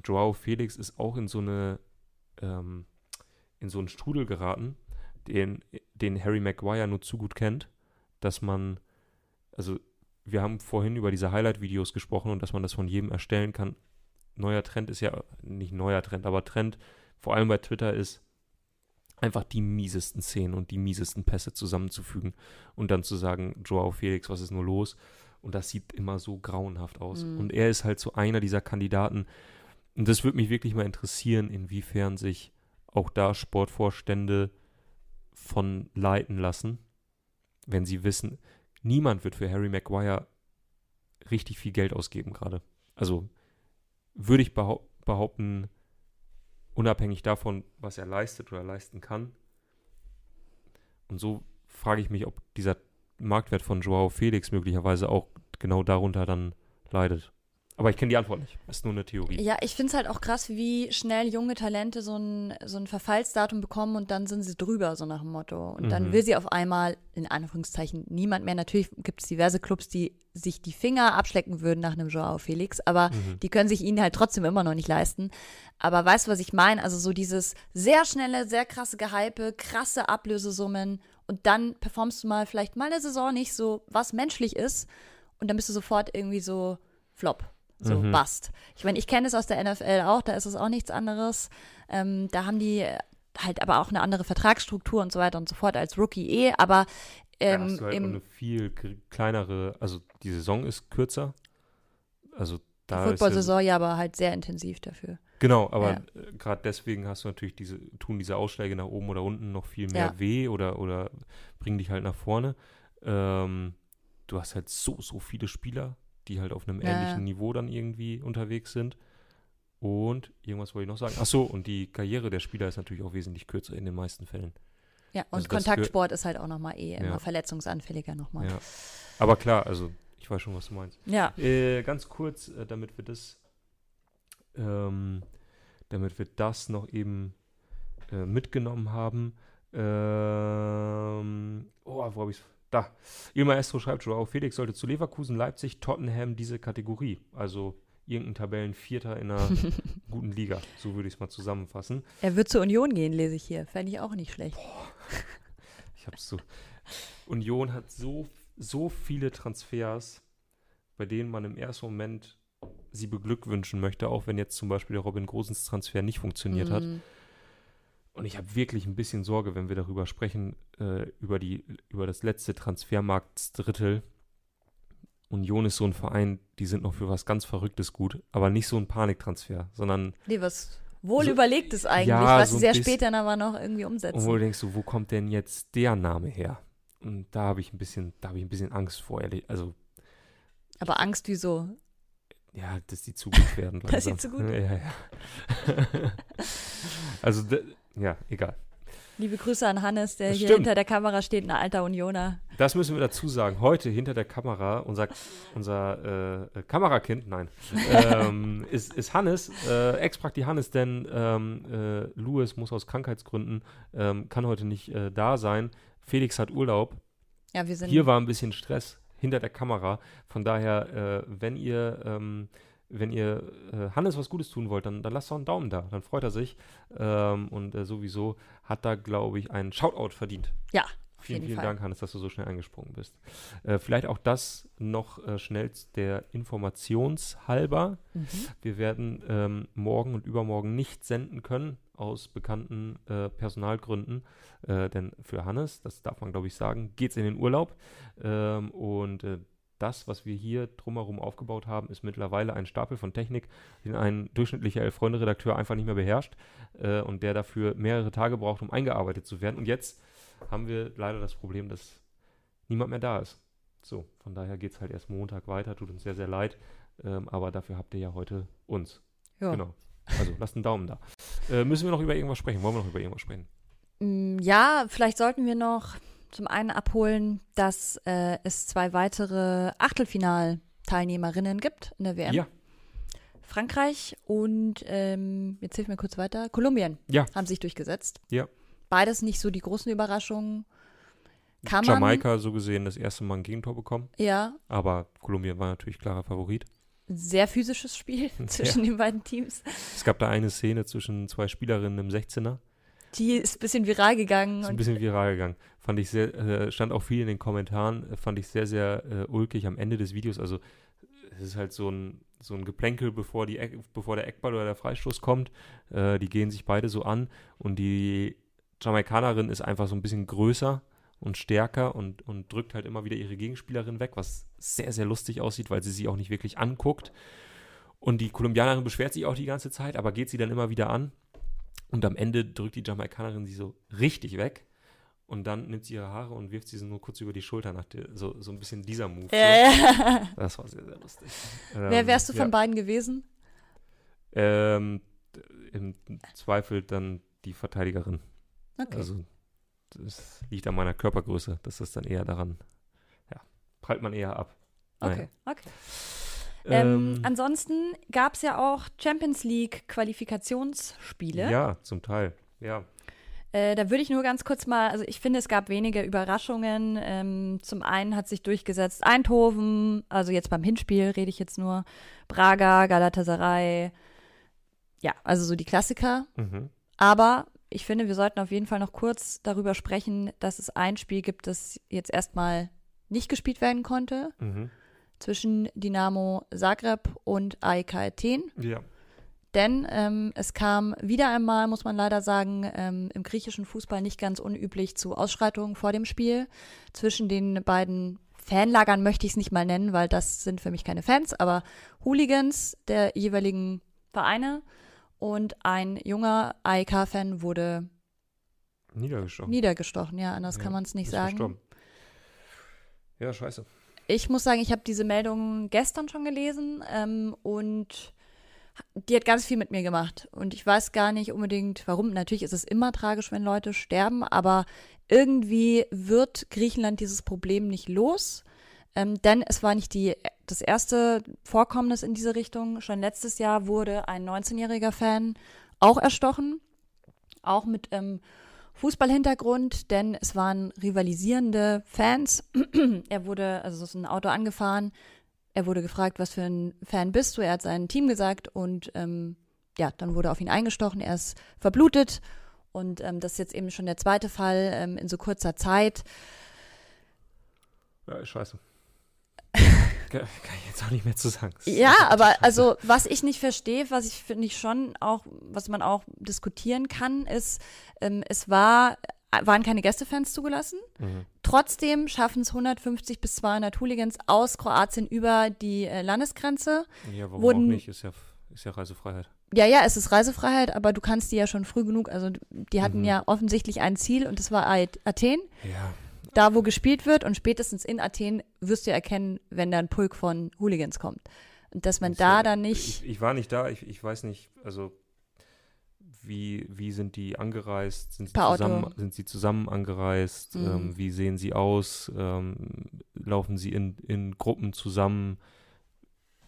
[SPEAKER 1] Joao Felix ist auch in so eine ähm, in so einen Strudel geraten, den, den Harry Maguire nur zu gut kennt, dass man, also wir haben vorhin über diese Highlight-Videos gesprochen und dass man das von jedem erstellen kann. Neuer Trend ist ja, nicht neuer Trend, aber Trend, vor allem bei Twitter ist, einfach die miesesten Szenen und die miesesten Pässe zusammenzufügen und dann zu sagen, Joao Felix, was ist nur los? Und das sieht immer so grauenhaft aus.
[SPEAKER 3] Mhm.
[SPEAKER 1] Und er ist halt so einer dieser Kandidaten. Und das würde mich wirklich mal interessieren, inwiefern sich auch da Sportvorstände von leiten lassen, wenn sie wissen, niemand wird für Harry Maguire richtig viel Geld ausgeben gerade. Also würde ich behau behaupten, unabhängig davon, was er leistet oder leisten kann. Und so frage ich mich, ob dieser Marktwert von Joao Felix möglicherweise auch genau darunter dann leidet. Aber ich kenne die Antwort nicht. Ist nur eine Theorie.
[SPEAKER 3] Ja, ich finde es halt auch krass, wie schnell junge Talente so ein, so ein Verfallsdatum bekommen und dann sind sie drüber, so nach dem Motto. Und dann
[SPEAKER 1] Mhm.
[SPEAKER 3] will sie auf einmal, in Anführungszeichen, niemand mehr. Natürlich gibt es diverse Clubs, die sich die Finger abschlecken würden nach einem Joao Felix, aber
[SPEAKER 1] Mhm.
[SPEAKER 3] die können sich ihn halt trotzdem immer noch nicht leisten. Aber weißt du, was ich meine? Also so dieses sehr schnelle, sehr krasse Gehype, krasse Ablösesummen und dann performst du mal vielleicht mal eine Saison nicht so, was menschlich ist und dann bist du sofort irgendwie so Flop. So,
[SPEAKER 1] Mhm.
[SPEAKER 3] bust. Ich meine, ich kenne es aus der NFL auch, da ist es auch nichts anderes. Ähm, da haben die halt aber auch eine andere Vertragsstruktur und so weiter und so fort als Rookie eh, aber
[SPEAKER 1] Da
[SPEAKER 3] ähm,
[SPEAKER 1] hast du halt
[SPEAKER 3] im,
[SPEAKER 1] eine viel kleinere, also die Saison ist kürzer. Also
[SPEAKER 3] die
[SPEAKER 1] da ist ja,
[SPEAKER 3] Football-Saison ja aber halt sehr intensiv dafür.
[SPEAKER 1] Genau, aber
[SPEAKER 3] Ja.
[SPEAKER 1] gerade deswegen hast du natürlich diese, tun diese Ausschläge nach oben oder unten noch viel mehr
[SPEAKER 3] Ja.
[SPEAKER 1] weh oder, oder bringen dich halt nach vorne. Ähm, du hast halt so, so viele Spieler, die halt auf einem ähnlichen
[SPEAKER 3] ja.
[SPEAKER 1] Niveau dann irgendwie unterwegs sind. Und irgendwas wollte ich noch sagen. Ach so, und die Karriere der Spieler ist natürlich auch wesentlich kürzer in den meisten Fällen.
[SPEAKER 3] Ja, und
[SPEAKER 1] Also
[SPEAKER 3] Kontaktsport ist halt auch nochmal eh immer
[SPEAKER 1] Ja.
[SPEAKER 3] verletzungsanfälliger nochmal.
[SPEAKER 1] Ja. Aber klar, also ich weiß schon, was du meinst.
[SPEAKER 3] Ja.
[SPEAKER 1] Äh, ganz kurz, äh, damit wir das, ähm, damit wir das noch eben äh, mitgenommen haben. Ähm, oh, wo habe ich Da. Il Maestro schreibt schon, auch Felix sollte zu Leverkusen, Leipzig, Tottenham diese Kategorie. Also irgendein Tabellenvierter in einer guten Liga. So würde ich es mal zusammenfassen.
[SPEAKER 3] Er wird zur Union gehen, lese ich hier. Fände ich auch nicht schlecht.
[SPEAKER 1] Ich habe so. Union hat so, so viele Transfers, bei denen man im ersten Moment sie beglückwünschen möchte, auch wenn jetzt zum Beispiel der Robin Gosens Transfer nicht funktioniert hat. Und ich habe wirklich ein bisschen Sorge, wenn wir darüber sprechen, äh, über, die, über das letzte Transfermarktdrittel. Union ist so ein Verein, die sind noch für was ganz Verrücktes gut, aber nicht so ein Paniktransfer, sondern
[SPEAKER 3] Nee, was wohl
[SPEAKER 1] So-
[SPEAKER 3] überlegt ist eigentlich,
[SPEAKER 1] Ja,
[SPEAKER 3] was
[SPEAKER 1] so
[SPEAKER 3] sie
[SPEAKER 1] ein
[SPEAKER 3] sehr
[SPEAKER 1] bisschen-
[SPEAKER 3] spät dann aber noch irgendwie umsetzen.
[SPEAKER 1] wo du denkst, so, wo kommt denn jetzt der Name her? Und da habe ich ein bisschen, da habe ich ein bisschen Angst vor, ehrlich. Also
[SPEAKER 3] aber Angst, wieso?
[SPEAKER 1] Ja, dass die zu gut werden.
[SPEAKER 3] Dass sie zu gut
[SPEAKER 1] Ja, ja. also, d- ja, egal.
[SPEAKER 3] Liebe Grüße an Hannes, der
[SPEAKER 1] Das
[SPEAKER 3] hier
[SPEAKER 1] stimmt.
[SPEAKER 3] hinter der Kamera steht, ein alter Unioner.
[SPEAKER 1] Das müssen wir dazu sagen. Heute hinter der Kamera, unser, unser äh, Kamerakind, nein, ähm, ist, ist Hannes, äh, Ex-Prakti Hannes, denn ähm, äh, Louis muss aus Krankheitsgründen, ähm, kann heute nicht äh, da sein. Felix hat Urlaub.
[SPEAKER 3] Ja, wir sind
[SPEAKER 1] Hier war ein bisschen Stress hinter der Kamera. Von daher, äh, wenn ihr, ähm, wenn ihr äh, Hannes was Gutes tun wollt, dann, dann lasst doch einen Daumen da. Dann freut er sich. Ähm, und äh, sowieso hat da, glaube ich, einen Shoutout verdient.
[SPEAKER 3] ja,
[SPEAKER 1] Vielen, vielen
[SPEAKER 3] Fall.
[SPEAKER 1] Dank, Hannes, dass du so schnell eingesprungen bist. Äh, vielleicht auch das noch äh, schnell der Informationshalber.
[SPEAKER 3] Mhm.
[SPEAKER 1] Wir werden ähm, morgen und übermorgen nicht senden können, aus bekannten äh, Personalgründen. Äh, denn für Hannes, das darf man glaube ich sagen, geht es in den Urlaub. Ähm, und äh, das, was wir hier drumherum aufgebaut haben, ist mittlerweile ein Stapel von Technik, den ein durchschnittlicher Elf-Freunde-Redakteur einfach nicht mehr beherrscht äh, und der dafür mehrere Tage braucht, um eingearbeitet zu werden. Und jetzt haben wir leider das Problem, dass niemand mehr da ist. So, von daher geht es halt erst Montag weiter, tut uns sehr, sehr leid. Ähm, aber dafür habt ihr ja heute uns.
[SPEAKER 3] Ja.
[SPEAKER 1] Genau. Also lasst einen Daumen da. Äh, müssen wir noch über irgendwas sprechen? Wollen wir noch über irgendwas sprechen?
[SPEAKER 3] Mm, Ja, vielleicht sollten wir noch zum einen abholen, dass äh, es zwei weitere Achtelfinalteilnehmerinnen gibt in der WM.
[SPEAKER 1] Ja.
[SPEAKER 3] Frankreich und ähm, jetzt hilf mir kurz weiter. Kolumbien
[SPEAKER 1] Ja.
[SPEAKER 3] haben sich durchgesetzt.
[SPEAKER 1] Ja.
[SPEAKER 3] Beides nicht so die großen Überraschungen. Kann man,
[SPEAKER 1] Jamaika so gesehen das erste Mal ein Gegentor bekommen,
[SPEAKER 3] ja,
[SPEAKER 1] aber Kolumbien war natürlich klarer Favorit.
[SPEAKER 3] sehr physisches Spiel zwischen den beiden Teams.
[SPEAKER 1] Es gab da eine Szene zwischen zwei Spielerinnen im 16er,
[SPEAKER 3] Die ist ein bisschen viral gegangen.
[SPEAKER 1] ist ein bisschen viral gegangen. Fand ich sehr, äh, stand auch viel in den Kommentaren, äh, fand ich sehr, sehr äh, ulkig am Ende des Videos. Also es ist halt so ein, so ein Geplänkel, bevor, die Eck, bevor der Eckball oder der Freistoß kommt. Äh, die gehen sich beide so an und die Jamaikanerin ist einfach so ein bisschen größer und stärker und, und drückt halt immer wieder ihre Gegenspielerin weg, was sehr, sehr lustig aussieht, weil sie sie auch nicht wirklich anguckt. Und die Kolumbianerin beschwert sich auch die ganze Zeit, aber geht sie dann immer wieder an. Und am Ende drückt die Jamaikanerin sie so richtig weg. Und dann nimmt sie ihre Haare und wirft sie so nur kurz über die Schulter nach der, so, so ein bisschen dieser Move.
[SPEAKER 3] äh,
[SPEAKER 1] So. Das war sehr, sehr lustig.
[SPEAKER 3] wer
[SPEAKER 1] Ähm,
[SPEAKER 3] wärst du von
[SPEAKER 1] ja.
[SPEAKER 3] beiden gewesen?
[SPEAKER 1] Ähm, Im Zweifel dann die Verteidigerin.
[SPEAKER 3] Okay.
[SPEAKER 1] Also das liegt an meiner Körpergröße. Das ist dann eher daran, ja, prallt man eher ab. Naja.
[SPEAKER 3] okay, okay. Ähm,
[SPEAKER 1] Ähm,
[SPEAKER 3] ansonsten gab es ja auch Champions League Qualifikationsspiele.
[SPEAKER 1] ja, zum Teil. Ja.
[SPEAKER 3] Äh, da würde ich nur ganz kurz mal, also ich finde, es gab wenige Überraschungen. Ähm, zum einen hat sich durchgesetzt Eindhoven, also jetzt beim Hinspiel rede ich jetzt nur, Braga, Galatasaray, ja, also so die Klassiker.
[SPEAKER 1] Mhm.
[SPEAKER 3] Aber ich finde, wir sollten auf jeden Fall noch kurz darüber sprechen, dass es ein Spiel gibt, das jetzt erstmal nicht gespielt werden konnte,
[SPEAKER 1] Mhm.
[SPEAKER 3] Zwischen Dynamo Zagreb und AEK Athen.
[SPEAKER 1] Ja.
[SPEAKER 3] Denn ähm, es kam wieder einmal, muss man leider sagen, ähm, im griechischen Fußball nicht ganz unüblich zu Ausschreitungen vor dem Spiel. Zwischen den beiden Fanlagern möchte ich es nicht mal nennen, weil das sind für mich keine Fans, aber Hooligans der jeweiligen Vereine. Und ein junger AEK-Fan wurde
[SPEAKER 1] Niedergestochen.
[SPEAKER 3] niedergestochen. Ja, anders
[SPEAKER 1] Ja,
[SPEAKER 3] kann man es nicht sagen.
[SPEAKER 1] verstorben. Ja, scheiße.
[SPEAKER 3] Ich muss sagen, ich habe diese Meldung gestern schon gelesen ähm, und die hat ganz viel mit mir gemacht. Und ich weiß gar nicht unbedingt, warum. Natürlich ist es immer tragisch, wenn Leute sterben, aber irgendwie wird Griechenland dieses Problem nicht los. Ähm, denn es war nicht die, das erste Vorkommnis in diese Richtung. Schon letztes Jahr wurde ein 19-jähriger Fan auch erstochen. Auch mit ähm, Fußballhintergrund, denn es waren rivalisierende Fans. er wurde, also es ist ein Auto angefahren. Er wurde gefragt, was für ein Fan bist du? Er hat sein Team gesagt und ähm, ja, dann wurde auf ihn eingestochen. Er ist verblutet und ähm, das ist jetzt eben schon der zweite Fall ähm, in so kurzer Zeit.
[SPEAKER 1] Ja, ist scheiße. Kann ich jetzt auch nicht mehr zu sagen.
[SPEAKER 3] Ja, aber also was ich nicht verstehe, was ich finde ich schon auch, was man auch diskutieren kann, ist, ähm, es war, waren keine Gästefans zugelassen.
[SPEAKER 1] Mhm.
[SPEAKER 3] Trotzdem schaffen es 150 bis 200 Hooligans aus Kroatien über die äh, Landesgrenze.
[SPEAKER 1] Ja, warum
[SPEAKER 3] wurden-
[SPEAKER 1] auch nicht? Ist ja, ist ja Reisefreiheit.
[SPEAKER 3] Ja, ja, es ist Reisefreiheit, aber du kannst die ja schon früh genug, also die hatten
[SPEAKER 1] Mhm.
[SPEAKER 3] ja offensichtlich ein Ziel und das war Athen,
[SPEAKER 1] Ja,
[SPEAKER 3] da wo gespielt wird und spätestens in Athen wirst du erkennen, wenn da ein Pulk von Hooligans kommt. Und dass man
[SPEAKER 1] Ist
[SPEAKER 3] da dann nicht,
[SPEAKER 1] Ich, ich war nicht da, ich, ich weiß nicht, also wie, wie sind die angereist? Sind sie,
[SPEAKER 3] Auto.
[SPEAKER 1] zusammen, sind sie zusammen angereist?
[SPEAKER 3] Mhm.
[SPEAKER 1] Ähm, wie sehen sie aus? Ähm, laufen sie in, in Gruppen zusammen?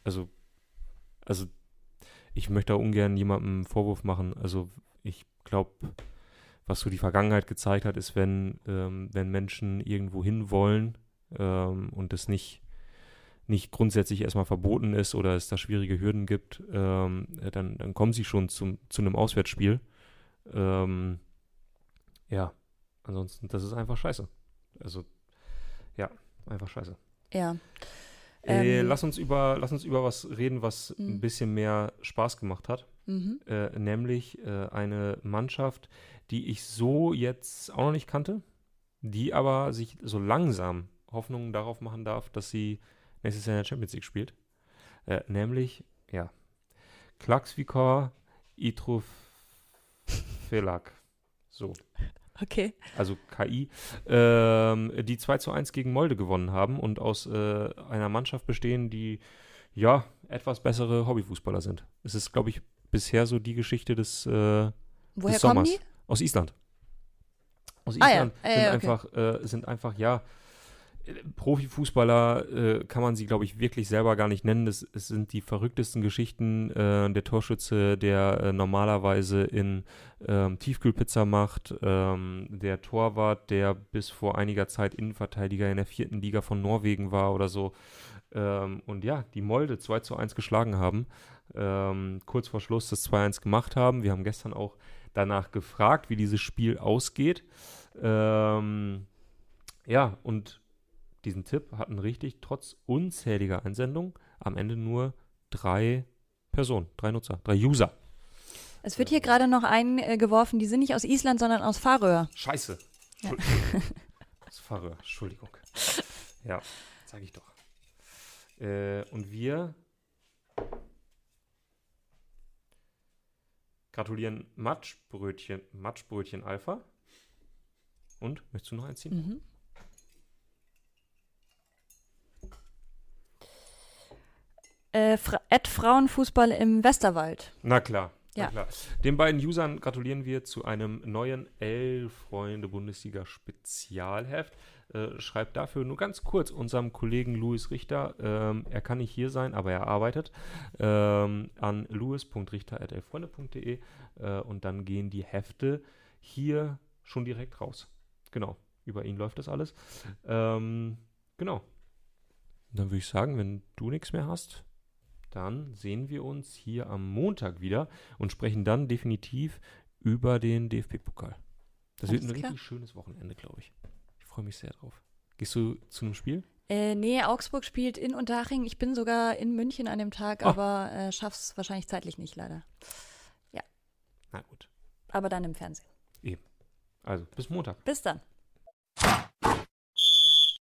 [SPEAKER 1] Also, also ich möchte da ungern jemandem einen Vorwurf machen. Also ich glaube, was so die Vergangenheit gezeigt hat, ist, wenn, ähm, wenn Menschen irgendwo hin wollen ähm, und es nicht nicht grundsätzlich erstmal verboten ist oder es da schwierige Hürden gibt, ähm, äh, dann, dann kommen sie schon zum, zu einem Auswärtsspiel. Ähm, ja, ansonsten, das ist einfach scheiße. Also, ja, einfach scheiße.
[SPEAKER 3] ja.
[SPEAKER 1] äh,
[SPEAKER 3] Ähm,
[SPEAKER 1] lass, uns über, lass uns über was reden, was
[SPEAKER 3] Mhm.
[SPEAKER 1] ein bisschen mehr Spaß gemacht hat.
[SPEAKER 3] Mhm.
[SPEAKER 1] Äh, nämlich äh, eine Mannschaft, die ich so jetzt auch noch nicht kannte, die aber sich so langsam Hoffnungen darauf machen darf, dass sie nächstes Jahr in der Champions League spielt. Äh, nämlich, ja, Klaxvikor Itrofelak. So,
[SPEAKER 3] Okay.
[SPEAKER 1] also KI, ähm, die 2 zu 1 gegen Molde gewonnen haben und aus äh, einer Mannschaft bestehen, die ja etwas bessere Hobbyfußballer sind. Es ist, glaube ich, bisher so die Geschichte des, äh,
[SPEAKER 3] Woher
[SPEAKER 1] des
[SPEAKER 3] kommen
[SPEAKER 1] Sommers.
[SPEAKER 3] die?
[SPEAKER 1] Aus Island. Aus
[SPEAKER 3] Ah ja,
[SPEAKER 1] Island
[SPEAKER 3] äh,
[SPEAKER 1] sind,
[SPEAKER 3] okay.
[SPEAKER 1] einfach, äh, sind einfach, ja, äh, Profifußballer äh, kann man sie, glaube ich, wirklich selber gar nicht nennen. Das, es sind die verrücktesten Geschichten. Äh, der Torschütze, der äh, normalerweise in ähm, Tiefkühlpizza macht. Ähm, der Torwart, der bis vor einiger Zeit Innenverteidiger in der vierten Liga von Norwegen war oder so. Ähm, und ja, die Molde 2 zu 1 geschlagen haben. Ähm, kurz vor Schluss das 2-1 gemacht haben. Wir haben gestern auch danach gefragt, wie dieses Spiel ausgeht. Ähm, ja, und diesen Tipp hatten richtig trotz unzähliger Einsendungen am Ende nur drei Personen, drei Nutzer, drei User.
[SPEAKER 3] Es wird hier gerade noch eingeworfen, die sind nicht aus Island, sondern aus Färöer.
[SPEAKER 1] Scheiße.
[SPEAKER 3] Ja.
[SPEAKER 1] Das Fahrer, Entschuldigung. Ja, sag ich doch. Äh, und wir gratulieren Matschbrötchen, Matschbrötchen Alpha. Und, möchtest du noch eins ziehen?
[SPEAKER 3] Mhm. Äh, Fra Frauenfußball im Westerwald.
[SPEAKER 1] Na klar.
[SPEAKER 3] Ja.
[SPEAKER 1] Na klar. Den beiden Usern gratulieren wir zu einem neuen Elf-Freunde-Bundesliga-Spezialheft. Äh, schreibt dafür nur ganz kurz unserem Kollegen Louis Richter, ähm, er kann nicht hier sein, aber er arbeitet, ähm, an louis.richter.elfreunde.de äh, und dann gehen die Hefte hier schon direkt raus. Genau, über ihn läuft das alles. Ähm, genau. Dann würde ich sagen, wenn du nichts mehr hast, dann sehen wir uns hier am Montag wieder und sprechen dann definitiv über den DFB-Pokal. Das wird
[SPEAKER 3] Alles
[SPEAKER 1] ein
[SPEAKER 3] klar.
[SPEAKER 1] richtig schönes Wochenende, glaube ich. Ich freue mich sehr drauf. Gehst du zu einem Spiel?
[SPEAKER 3] Äh, nee, Augsburg spielt in Unterhaching. Ich bin sogar in München an dem Tag,
[SPEAKER 1] Ah.
[SPEAKER 3] aber äh, schaff's wahrscheinlich zeitlich nicht, leider.
[SPEAKER 1] Na gut.
[SPEAKER 3] Aber dann im Fernsehen.
[SPEAKER 1] Also, bis Montag.
[SPEAKER 3] Bis dann.